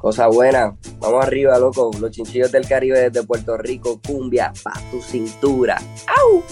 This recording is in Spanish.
Cosa buena. Vamos arriba, loco. Los chinchillos del Caribe desde Puerto Rico. Cumbia, pa' tu cintura. ¡Au!